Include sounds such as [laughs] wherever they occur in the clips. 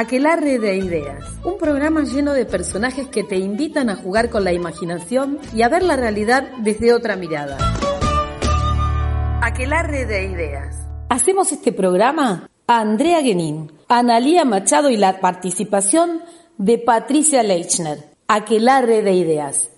Aquelarre de Ideas, un programa lleno de personajes que te invitan a jugar con la imaginación y a ver la realidad desde otra mirada. Aquelarre de Ideas. Hacemos este programa a Andrea Genin, a Analía Machado y la participación de Patricia Leichner. Aquelarre de Ideas.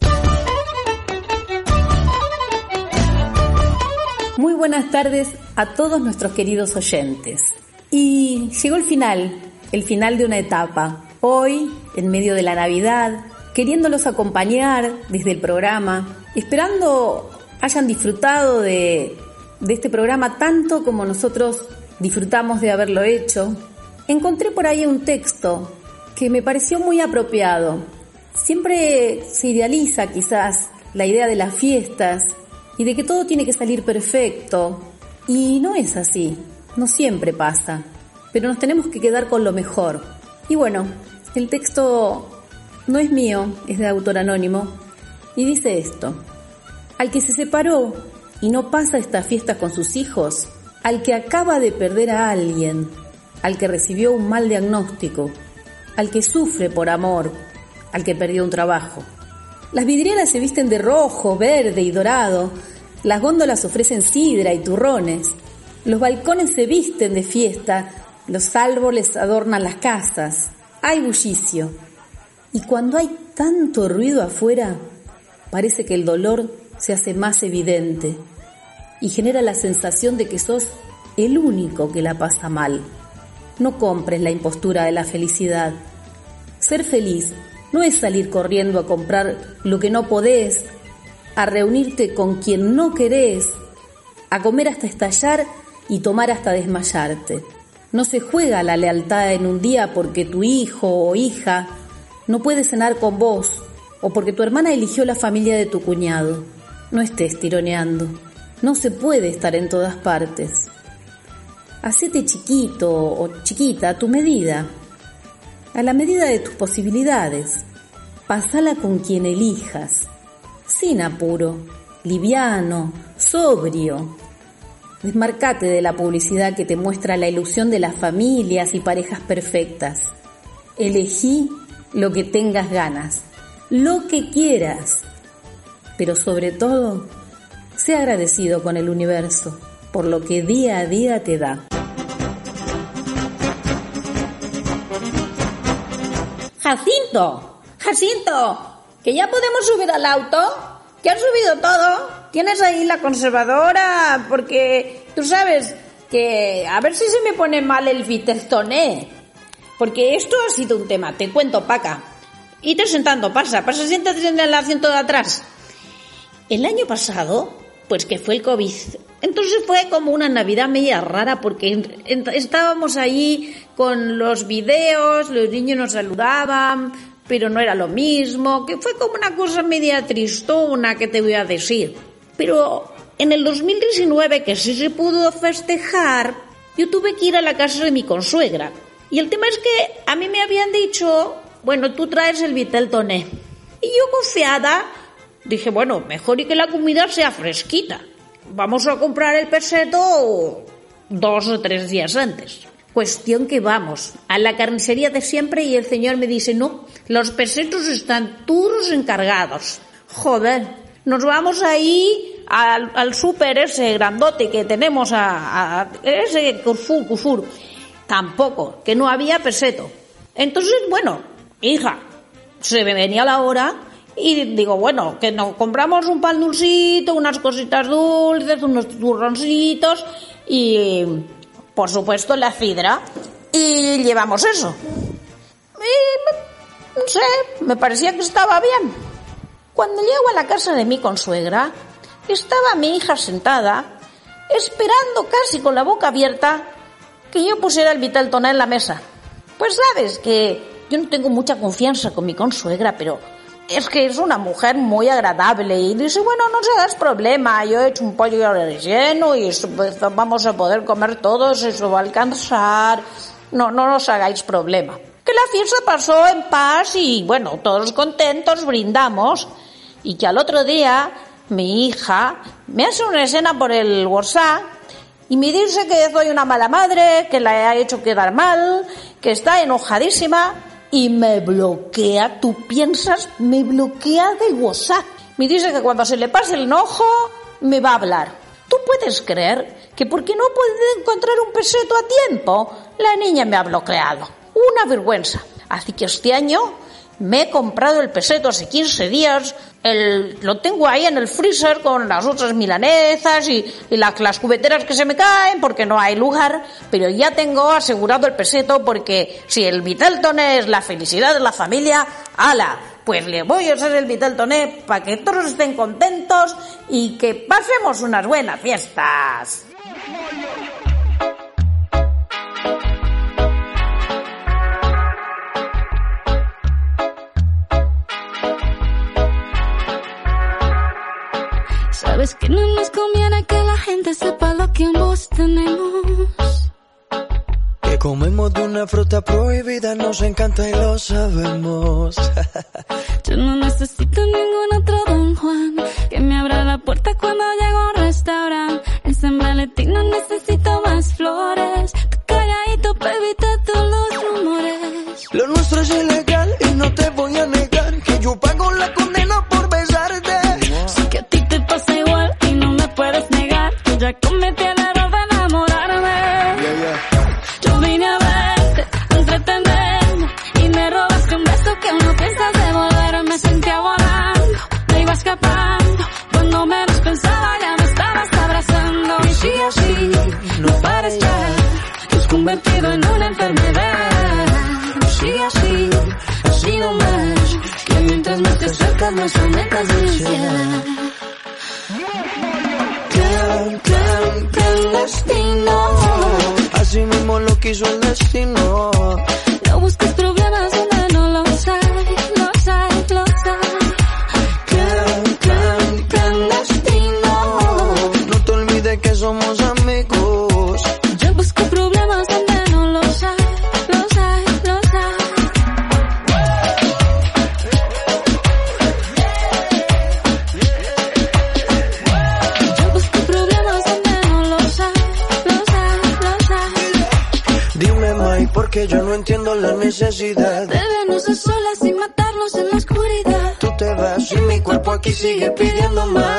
Muy buenas tardes a todos nuestros queridos oyentes. Y llegó el final, el final de una etapa. Hoy, en medio de la Navidad, queriéndolos acompañar desde el programa, esperando hayan disfrutado de, de este programa tanto como nosotros disfrutamos de haberlo hecho, encontré por ahí un texto que me pareció muy apropiado. Siempre se idealiza quizás la idea de las fiestas y de que todo tiene que salir perfecto. Y no es así, no siempre pasa pero nos tenemos que quedar con lo mejor. Y bueno, el texto no es mío, es de autor anónimo, y dice esto. Al que se separó y no pasa esta fiesta con sus hijos, al que acaba de perder a alguien, al que recibió un mal diagnóstico, al que sufre por amor, al que perdió un trabajo. Las vidrieras se visten de rojo, verde y dorado, las góndolas ofrecen sidra y turrones, los balcones se visten de fiesta los árboles adornan las casas, hay bullicio. Y cuando hay tanto ruido afuera, parece que el dolor se hace más evidente y genera la sensación de que sos el único que la pasa mal. No compres la impostura de la felicidad. Ser feliz no es salir corriendo a comprar lo que no podés, a reunirte con quien no querés, a comer hasta estallar y tomar hasta desmayarte. No se juega la lealtad en un día porque tu hijo o hija no puede cenar con vos o porque tu hermana eligió la familia de tu cuñado. No estés tironeando. No se puede estar en todas partes. Hacete chiquito o chiquita a tu medida, a la medida de tus posibilidades. Pasala con quien elijas, sin apuro, liviano, sobrio, Desmarcate de la publicidad que te muestra la ilusión de las familias y parejas perfectas. Elegí lo que tengas ganas, lo que quieras, pero sobre todo, sé agradecido con el universo por lo que día a día te da. Jacinto, Jacinto, que ya podemos subir al auto, que has subido todo. ¿Tienes ahí la conservadora? Porque tú sabes que a ver si se me pone mal el Viteltoné. Porque esto ha sido un tema, te cuento, Paca. Y te sentando, pasa, pasa, siéntate en el asiento de atrás. El año pasado, pues que fue el COVID, entonces fue como una Navidad media rara porque estábamos ahí con los videos, los niños nos saludaban, pero no era lo mismo, que fue como una cosa media tristona que te voy a decir. Pero en el 2019, que sí se pudo festejar, yo tuve que ir a la casa de mi consuegra. Y el tema es que a mí me habían dicho, bueno, tú traes el vitel toné. Y yo confiada dije, bueno, mejor y que la comida sea fresquita. Vamos a comprar el peseto dos o tres días antes. Cuestión que vamos a la carnicería de siempre y el señor me dice, no, los pesetos están todos encargados. Joder, nos vamos ahí al, al súper ese grandote que tenemos a, ese Cufur, Cufur. Tampoco, que no había peseto. Entonces, bueno, hija, se me venía la hora y digo, bueno, que nos compramos un pan dulcito, unas cositas dulces, unos turroncitos y, por supuesto, la cidra. Y llevamos eso. Y, no sé, me parecía que estaba bien. Cuando llego a la casa de mi consuegra, estaba mi hija sentada, esperando casi con la boca abierta que yo pusiera el vital toné en la mesa. Pues sabes que yo no tengo mucha confianza con mi consuegra, pero es que es una mujer muy agradable. Y dice, bueno, no se hagas problema, yo he hecho un pollo relleno y pues, vamos a poder comer todos, eso va a alcanzar, no, no os hagáis problema. Que la fiesta pasó en paz y bueno, todos contentos, brindamos. Y que al otro día mi hija me hace una escena por el WhatsApp y me dice que soy una mala madre, que la he hecho quedar mal, que está enojadísima y me bloquea, tú piensas, me bloquea de WhatsApp. Me dice que cuando se le pase el enojo me va a hablar. ¿Tú puedes creer que porque no puede encontrar un peseto a tiempo, la niña me ha bloqueado? Una vergüenza. Así que este año me he comprado el peseto hace 15 días, el, lo tengo ahí en el freezer con las otras milanesas y, las cubeteras que se me caen porque no hay lugar, pero ya tengo asegurado el peseto porque si el Viteltoné es la felicidad de la familia, ala, pues le voy a hacer el Viteltoné para que todos estén contentos y que pasemos unas buenas fiestas. Encanta y lo sabemos. [laughs] Yo no necesito ningún convertido en una enfermedad. Sí, así, así nomás, que mientras más te acercas más aumentas mi ansiedad. Plan, plan, clandestino. Así mismo lo quiso el destino. No busques aquí sigue pidiendo más.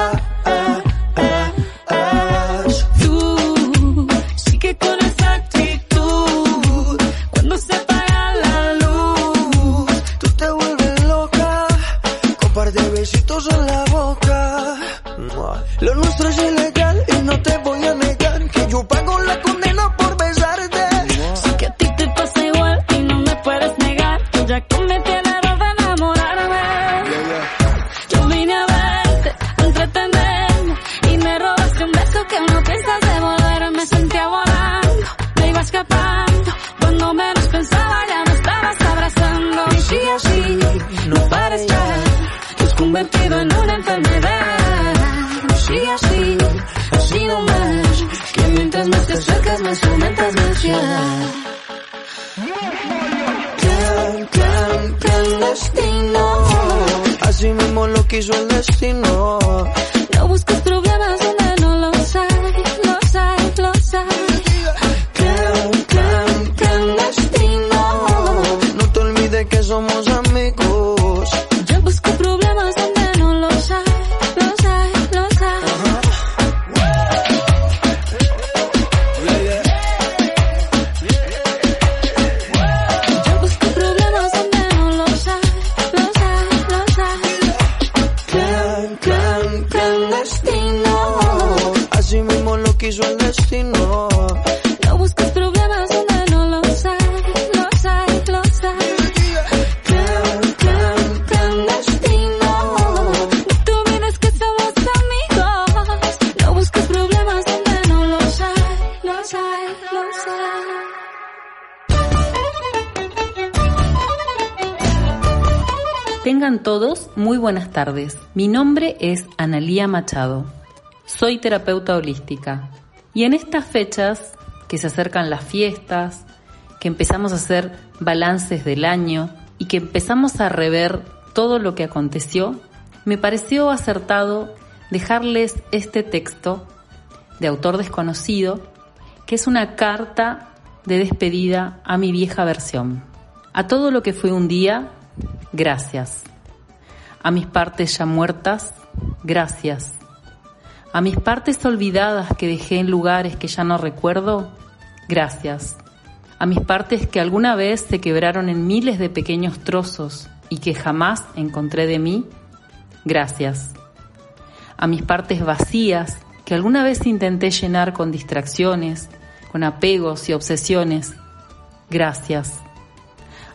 Tardes. Mi nombre es Analía Machado. Soy terapeuta holística. Y en estas fechas, que se acercan las fiestas, que empezamos a hacer balances del año y que empezamos a rever todo lo que aconteció, me pareció acertado dejarles este texto de autor desconocido, que es una carta de despedida a mi vieja versión. A todo lo que fue un día, gracias. A mis partes ya muertas, gracias. A mis partes olvidadas que dejé en lugares que ya no recuerdo, gracias. A mis partes que alguna vez se quebraron en miles de pequeños trozos y que jamás encontré de mí, gracias. A mis partes vacías que alguna vez intenté llenar con distracciones, con apegos y obsesiones, gracias.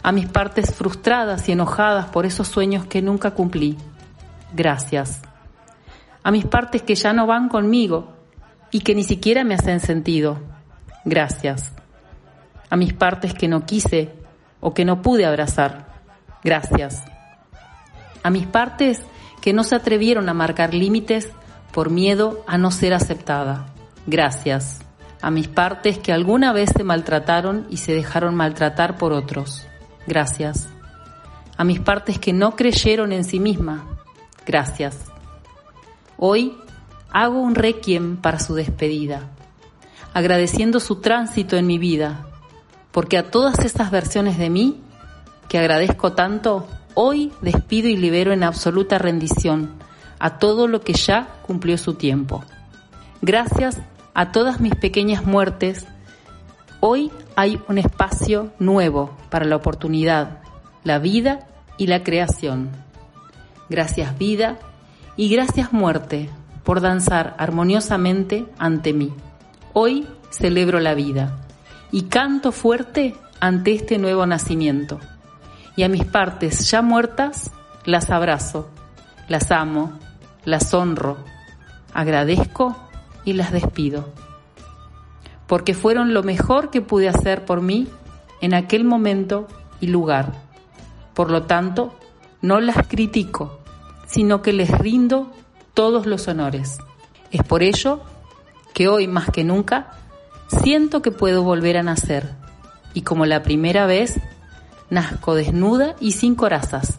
A mis partes frustradas y enojadas por esos sueños que nunca cumplí, gracias a mis partes que ya no van conmigo y que ni siquiera me hacen sentido. Gracias. A mis partes que no quise o que no pude abrazar. Gracias. A mis partes que no se atrevieron a marcar límites por miedo a no ser aceptada. Gracias. A mis partes que alguna vez se maltrataron y se dejaron maltratar por otros. Gracias. A mis partes que no creyeron en sí misma. Gracias. Hoy hago un requiem para su despedida, agradeciendo su tránsito en mi vida, porque a todas estas versiones de mí, que agradezco tanto, hoy despido y libero en absoluta rendición a todo lo que ya cumplió su tiempo. Gracias a todas mis pequeñas muertes, hoy hay un espacio nuevo para la oportunidad, la vida y la creación. Gracias vida y gracias muerte por danzar armoniosamente ante mí. Hoy celebro la vida y canto fuerte ante este nuevo nacimiento. Y a mis partes ya muertas las abrazo, las amo, las honro, agradezco y las despido. Porque fueron lo mejor que pude hacer por mí en aquel momento y lugar. Por lo tanto, no las critico, sino que les rindo todos los honores. Es por ello que hoy más que nunca siento que puedo volver a nacer y como la primera vez nazco desnuda y sin corazas,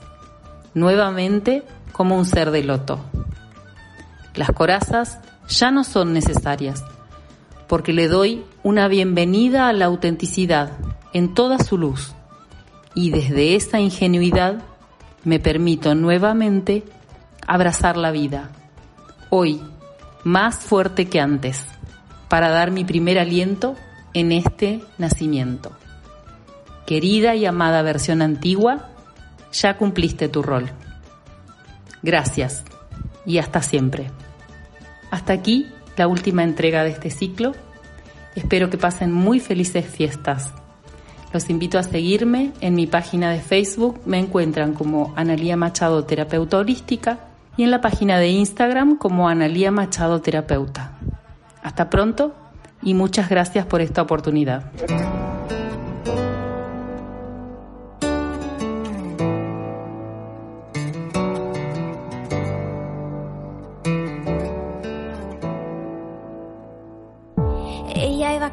nuevamente como un ser de loto. Las corazas ya no son necesarias porque le doy una bienvenida a la autenticidad en toda su luz y desde esa ingenuidad me permito nuevamente abrazar la vida, hoy más fuerte que antes, para dar mi primer aliento en este nacimiento. Querida y amada versión antigua, ya cumpliste tu rol. Gracias y hasta siempre. Hasta aquí la última entrega de este ciclo. Espero que pasen muy felices fiestas. Los invito a seguirme en mi página de Facebook. Me encuentran como Analía Machado Terapeuta Holística y en la página de Instagram como Analía Machado Terapeuta. Hasta pronto y muchas gracias por esta oportunidad.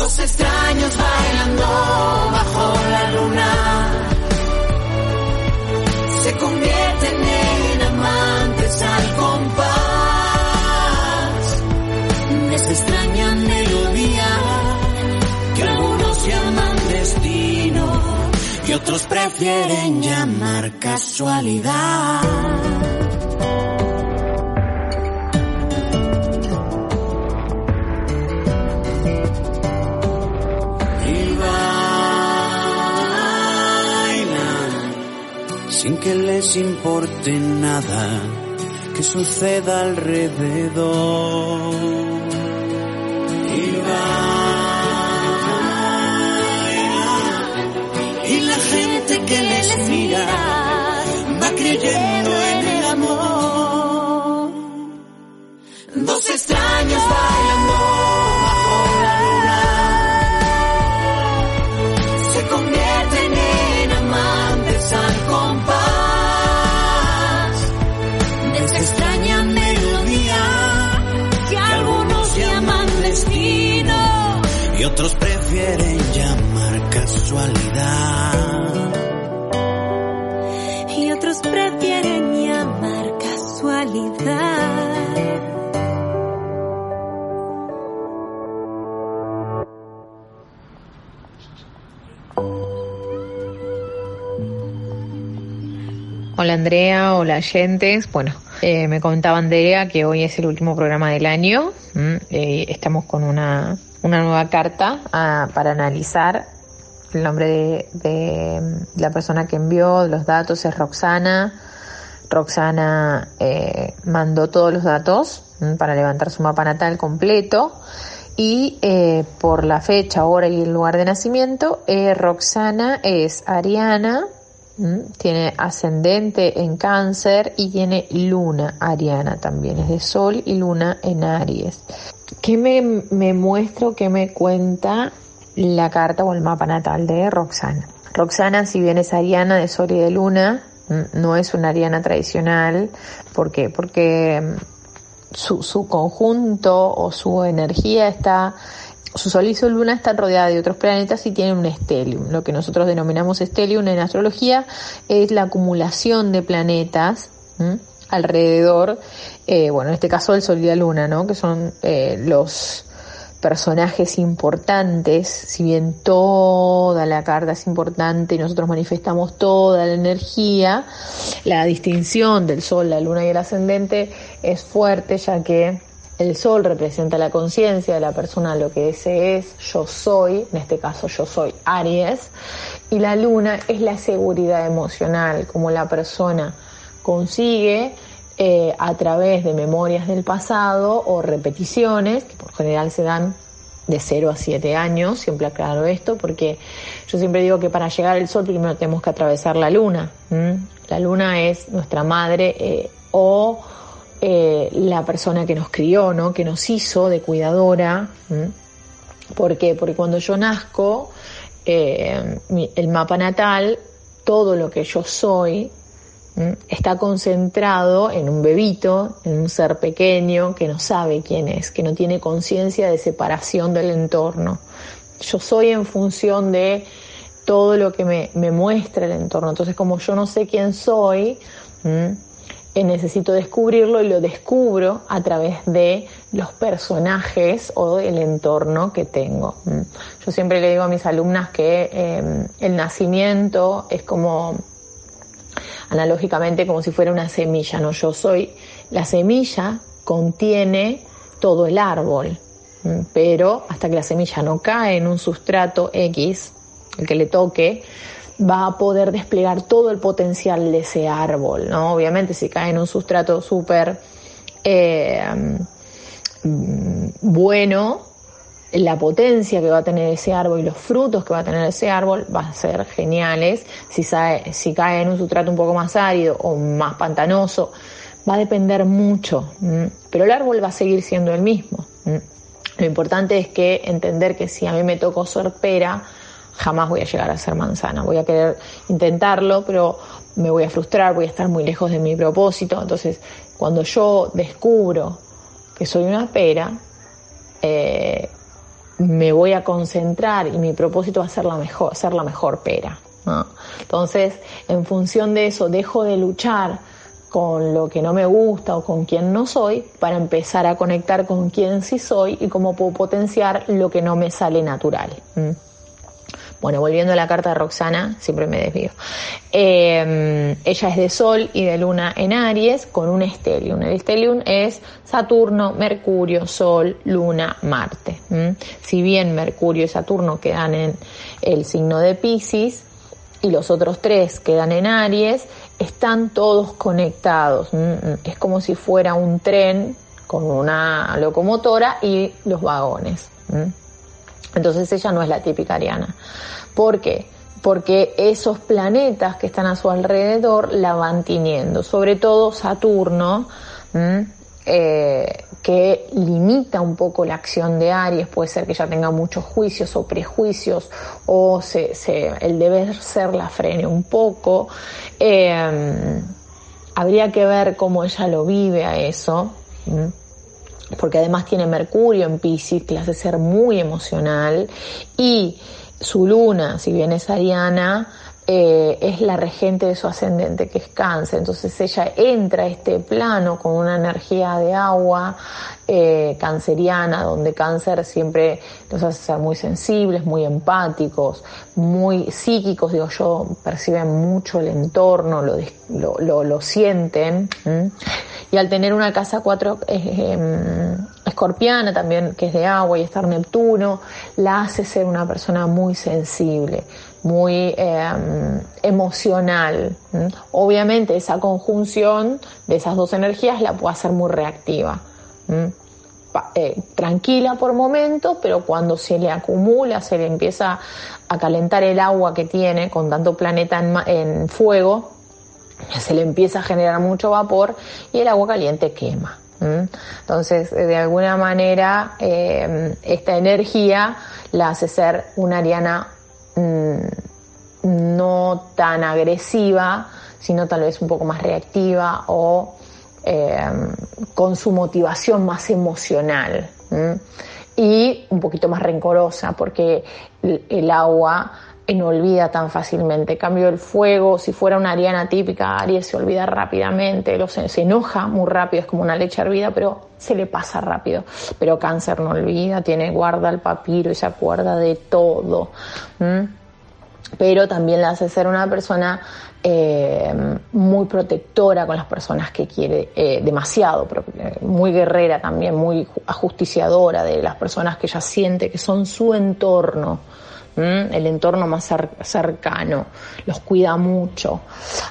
Dos extraños bailando bajo la luna se convierten en amantes al compás de esa extraña melodía que algunos llaman destino y otros prefieren llamar casualidad. Que les importe nada que suceda alrededor. Y la gente que les mira va creyendo en otros prefieren llamar casualidad. Y otros prefieren llamar casualidad. Hola Andrea, hola oyentes. Bueno, eh, me contaba Andrea que hoy es el último programa del año. Eh, estamos con una, una nueva carta ah, para analizar. El nombre de, de la persona que envió los datos es Roxana. Roxana eh, mandó todos los datos ¿m? para levantar su mapa natal completo. Y eh, por la fecha, hora y el lugar de nacimiento, eh, Roxana es Ariana, ¿m? tiene ascendente en cáncer y tiene luna ariana también, es de sol y luna en Aries. ¿Qué me, me muestra o qué me cuenta la carta o el mapa natal de Roxana? Roxana, si bien es ariana de sol y de luna, no es una ariana tradicional. ¿Por qué? Porque mm, su, su conjunto o su energía está, su sol y su luna están rodeadas de otros planetas y tienen un estelium. Lo que nosotros denominamos estelium en astrología es la acumulación de planetas. Alrededor, eh, bueno, en este caso el sol y la luna, ¿no? Que son eh, los personajes importantes, si bien toda la carta es importante y nosotros manifestamos toda la energía, la distinción del sol, la luna y el ascendente es fuerte ya que el sol representa la conciencia de la persona, lo que ese es, yo soy, en este caso yo soy Aries, y la luna es la seguridad emocional, como la persona consigue eh, a través de memorias del pasado o repeticiones, que por general se dan de 0 a 7 años, siempre aclaro esto, porque yo siempre digo que para llegar al sol primero tenemos que atravesar la luna. La luna es nuestra madre eh, o eh, la persona que nos crió, ¿no? que nos hizo de cuidadora. ¿m? ¿Por qué? Porque cuando yo nazco, el mapa natal, todo lo que yo soy. Está concentrado en un bebito, en un ser pequeño que no sabe quién es, que no tiene conciencia de separación del entorno. Yo soy en función de todo lo que me, me muestra el entorno. Entonces, como yo no sé quién soy, ¿m? eh, necesito descubrirlo y lo descubro a través de los personajes o el entorno que tengo. Mm. Yo siempre le digo a mis alumnas que em, el nacimiento es como, analógicamente, como si fuera una semilla, ¿no? Yo soy, la semilla contiene todo el árbol, mm, pero hasta que la semilla no cae en un sustrato X, el que le toque, va a poder desplegar todo el potencial de ese árbol, ¿no? Obviamente si cae en un sustrato súper eh, mm, bueno, la potencia que va a tener ese árbol y los frutos que va a tener ese árbol van a ser geniales. Si, si cae en un sustrato un poco más árido o más pantanoso, va a depender mucho, pero el árbol va a seguir siendo el mismo. Lo importante es que entender que si a mí me tocó ser pera, jamás voy a llegar a ser manzana. Voy a querer intentarlo, pero me voy a frustrar, voy a estar muy lejos de mi propósito. Entonces, cuando yo descubro que soy una pera, eh, me voy a concentrar y mi propósito va a ser la mejor, ser la mejor pera. Entonces, en función de eso, dejo de luchar con lo que no me gusta o con quien no soy para empezar a conectar con quien sí soy y cómo puedo potenciar lo que no me sale natural. Bueno, volviendo a la carta de Roxana, siempre me desvío. Eh, ella es de Sol y de Luna en Aries con un estelium. El estelium es Saturno, Mercurio, Sol, Luna, Marte. Si bien Mercurio y Saturno quedan en el signo de Pisces y los otros tres quedan en Aries, están todos conectados. Es como si fuera un tren con una locomotora y los vagones. Entonces ella no es la típica ariana. ¿Por qué? Porque esos planetas que están a su alrededor la van tiniendo, sobre todo Saturno, eh, que limita un poco la acción de Aries, puede ser que ella tenga muchos juicios o prejuicios, o el deber ser la frene un poco. Eh, habría que ver cómo ella lo vive a eso porque además tiene Mercurio en Pisces, que hace ser muy emocional, y su luna, si bien es ariana, eh, es la regente de su ascendente, que es cáncer. Entonces ella entra a este plano con una energía de agua eh, canceriana, donde cáncer siempre los hace ser muy sensibles, muy empáticos, muy psíquicos, digo yo, perciben mucho el entorno, lo, lo, lo, sienten. Y al tener una casa 4 eh, escorpiana también, que es de agua y estar Neptuno, la hace ser una persona muy sensible muy em, emocional. Obviamente esa conjunción de esas dos energías la puede hacer muy reactiva. Eh, tranquila por momentos, pero cuando se le acumula, se le empieza a calentar el agua que tiene con tanto planeta en, fuego, se le empieza a generar mucho vapor y el agua caliente quema. Entonces, de alguna manera, em, esta energía la hace ser una ariana Mm, no tan agresiva, sino tal vez un poco más reactiva o eh, con su motivación más emocional y un poquito más rencorosa porque el, agua no olvida tan fácilmente. cambio, el fuego, si fuera una ariana típica, Aries se olvida rápidamente, se, enoja muy rápido, es como una leche hervida, pero se le pasa rápido. Pero cáncer no olvida, tiene, guarda el papiro y se acuerda de todo pero también la hace ser una persona eh, muy protectora con las personas que quiere, eh, demasiado, eh, muy guerrera también, muy ajusticiadora de las personas que ella siente que son su entorno, el entorno más cercano, los cuida mucho.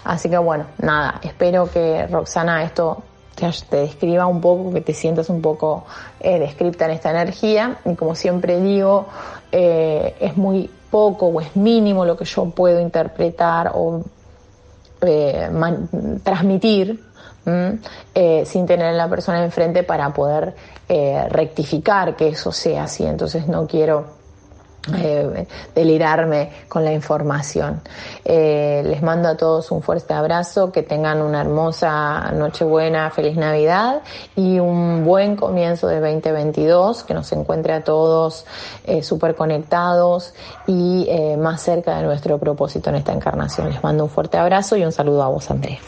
Así que bueno, nada, espero que Roxana esto te, describa un poco, que te sientas un poco descripta en esta energía y como siempre digo, es muy poco o es mínimo lo que yo puedo interpretar o eh, transmitir eh, sin tener a la persona enfrente para poder eh, rectificar que eso sea así. Entonces no quiero eh, delirarme con la información. Eh, les mando a todos un fuerte abrazo, que tengan una hermosa Nochebuena, feliz Navidad y un buen comienzo de 2022, que nos encuentre a todos eh, súper conectados y eh, más cerca de nuestro propósito en esta encarnación. Les mando un fuerte abrazo y un saludo a vos, Andrés.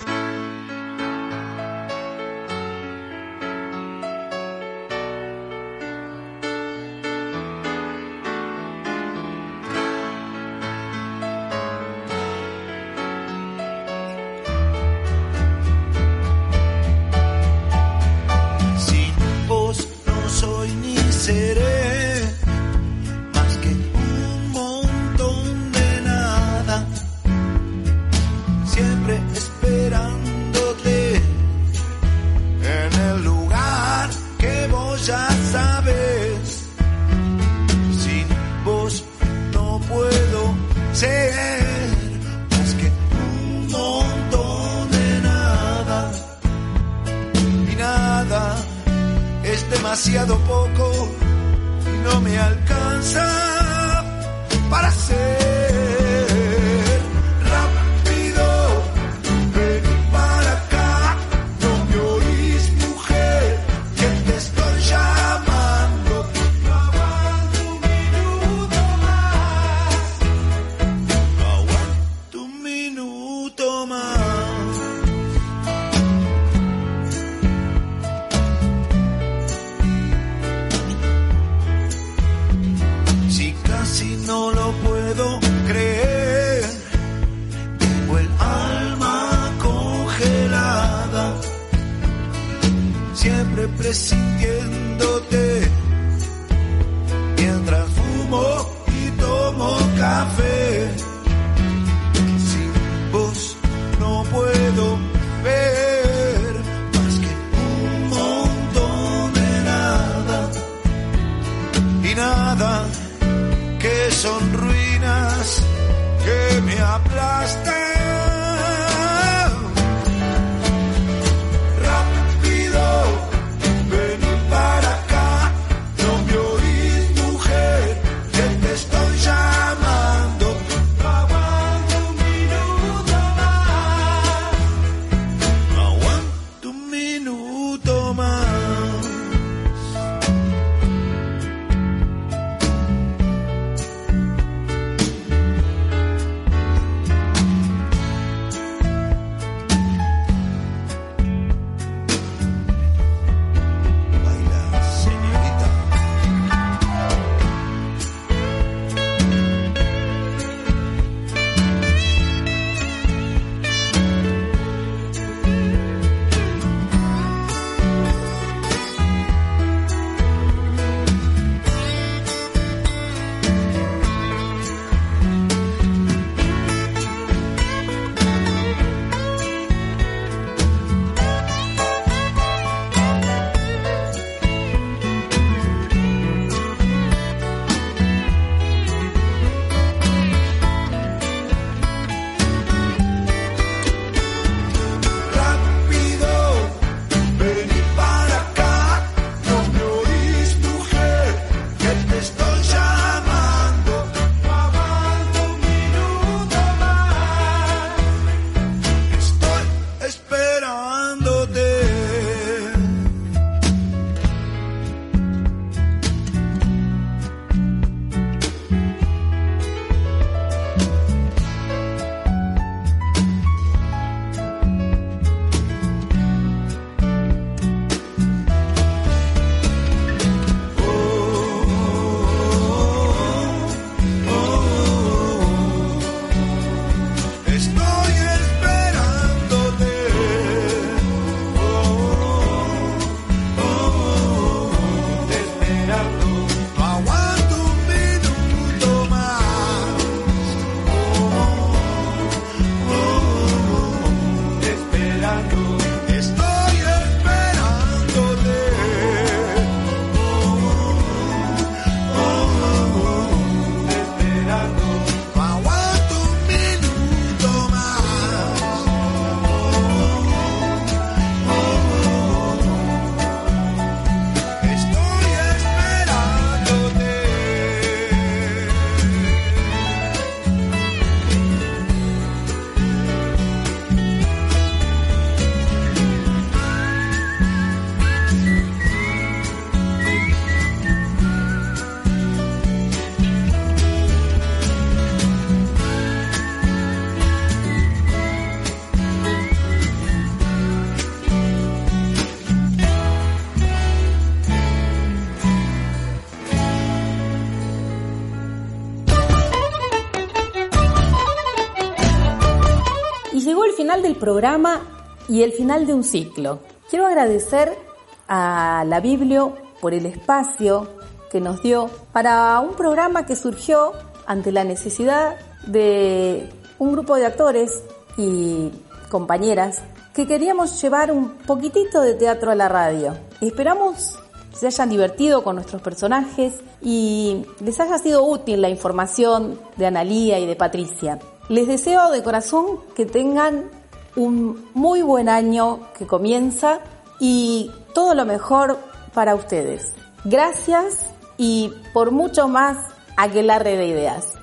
Del programa y el final de un ciclo. Quiero agradecer a la Biblio por el espacio que nos dio para un programa que surgió ante la necesidad de un grupo de actores y compañeras que queríamos llevar un poquitito de teatro a la radio. Esperamos se hayan divertido con nuestros personajes y les haya sido útil la información de Analía y de Patricia. Les deseo de corazón que tengan un muy buen año que comienza y todo lo mejor para ustedes. Gracias y por mucho más, aquelarre de ideas.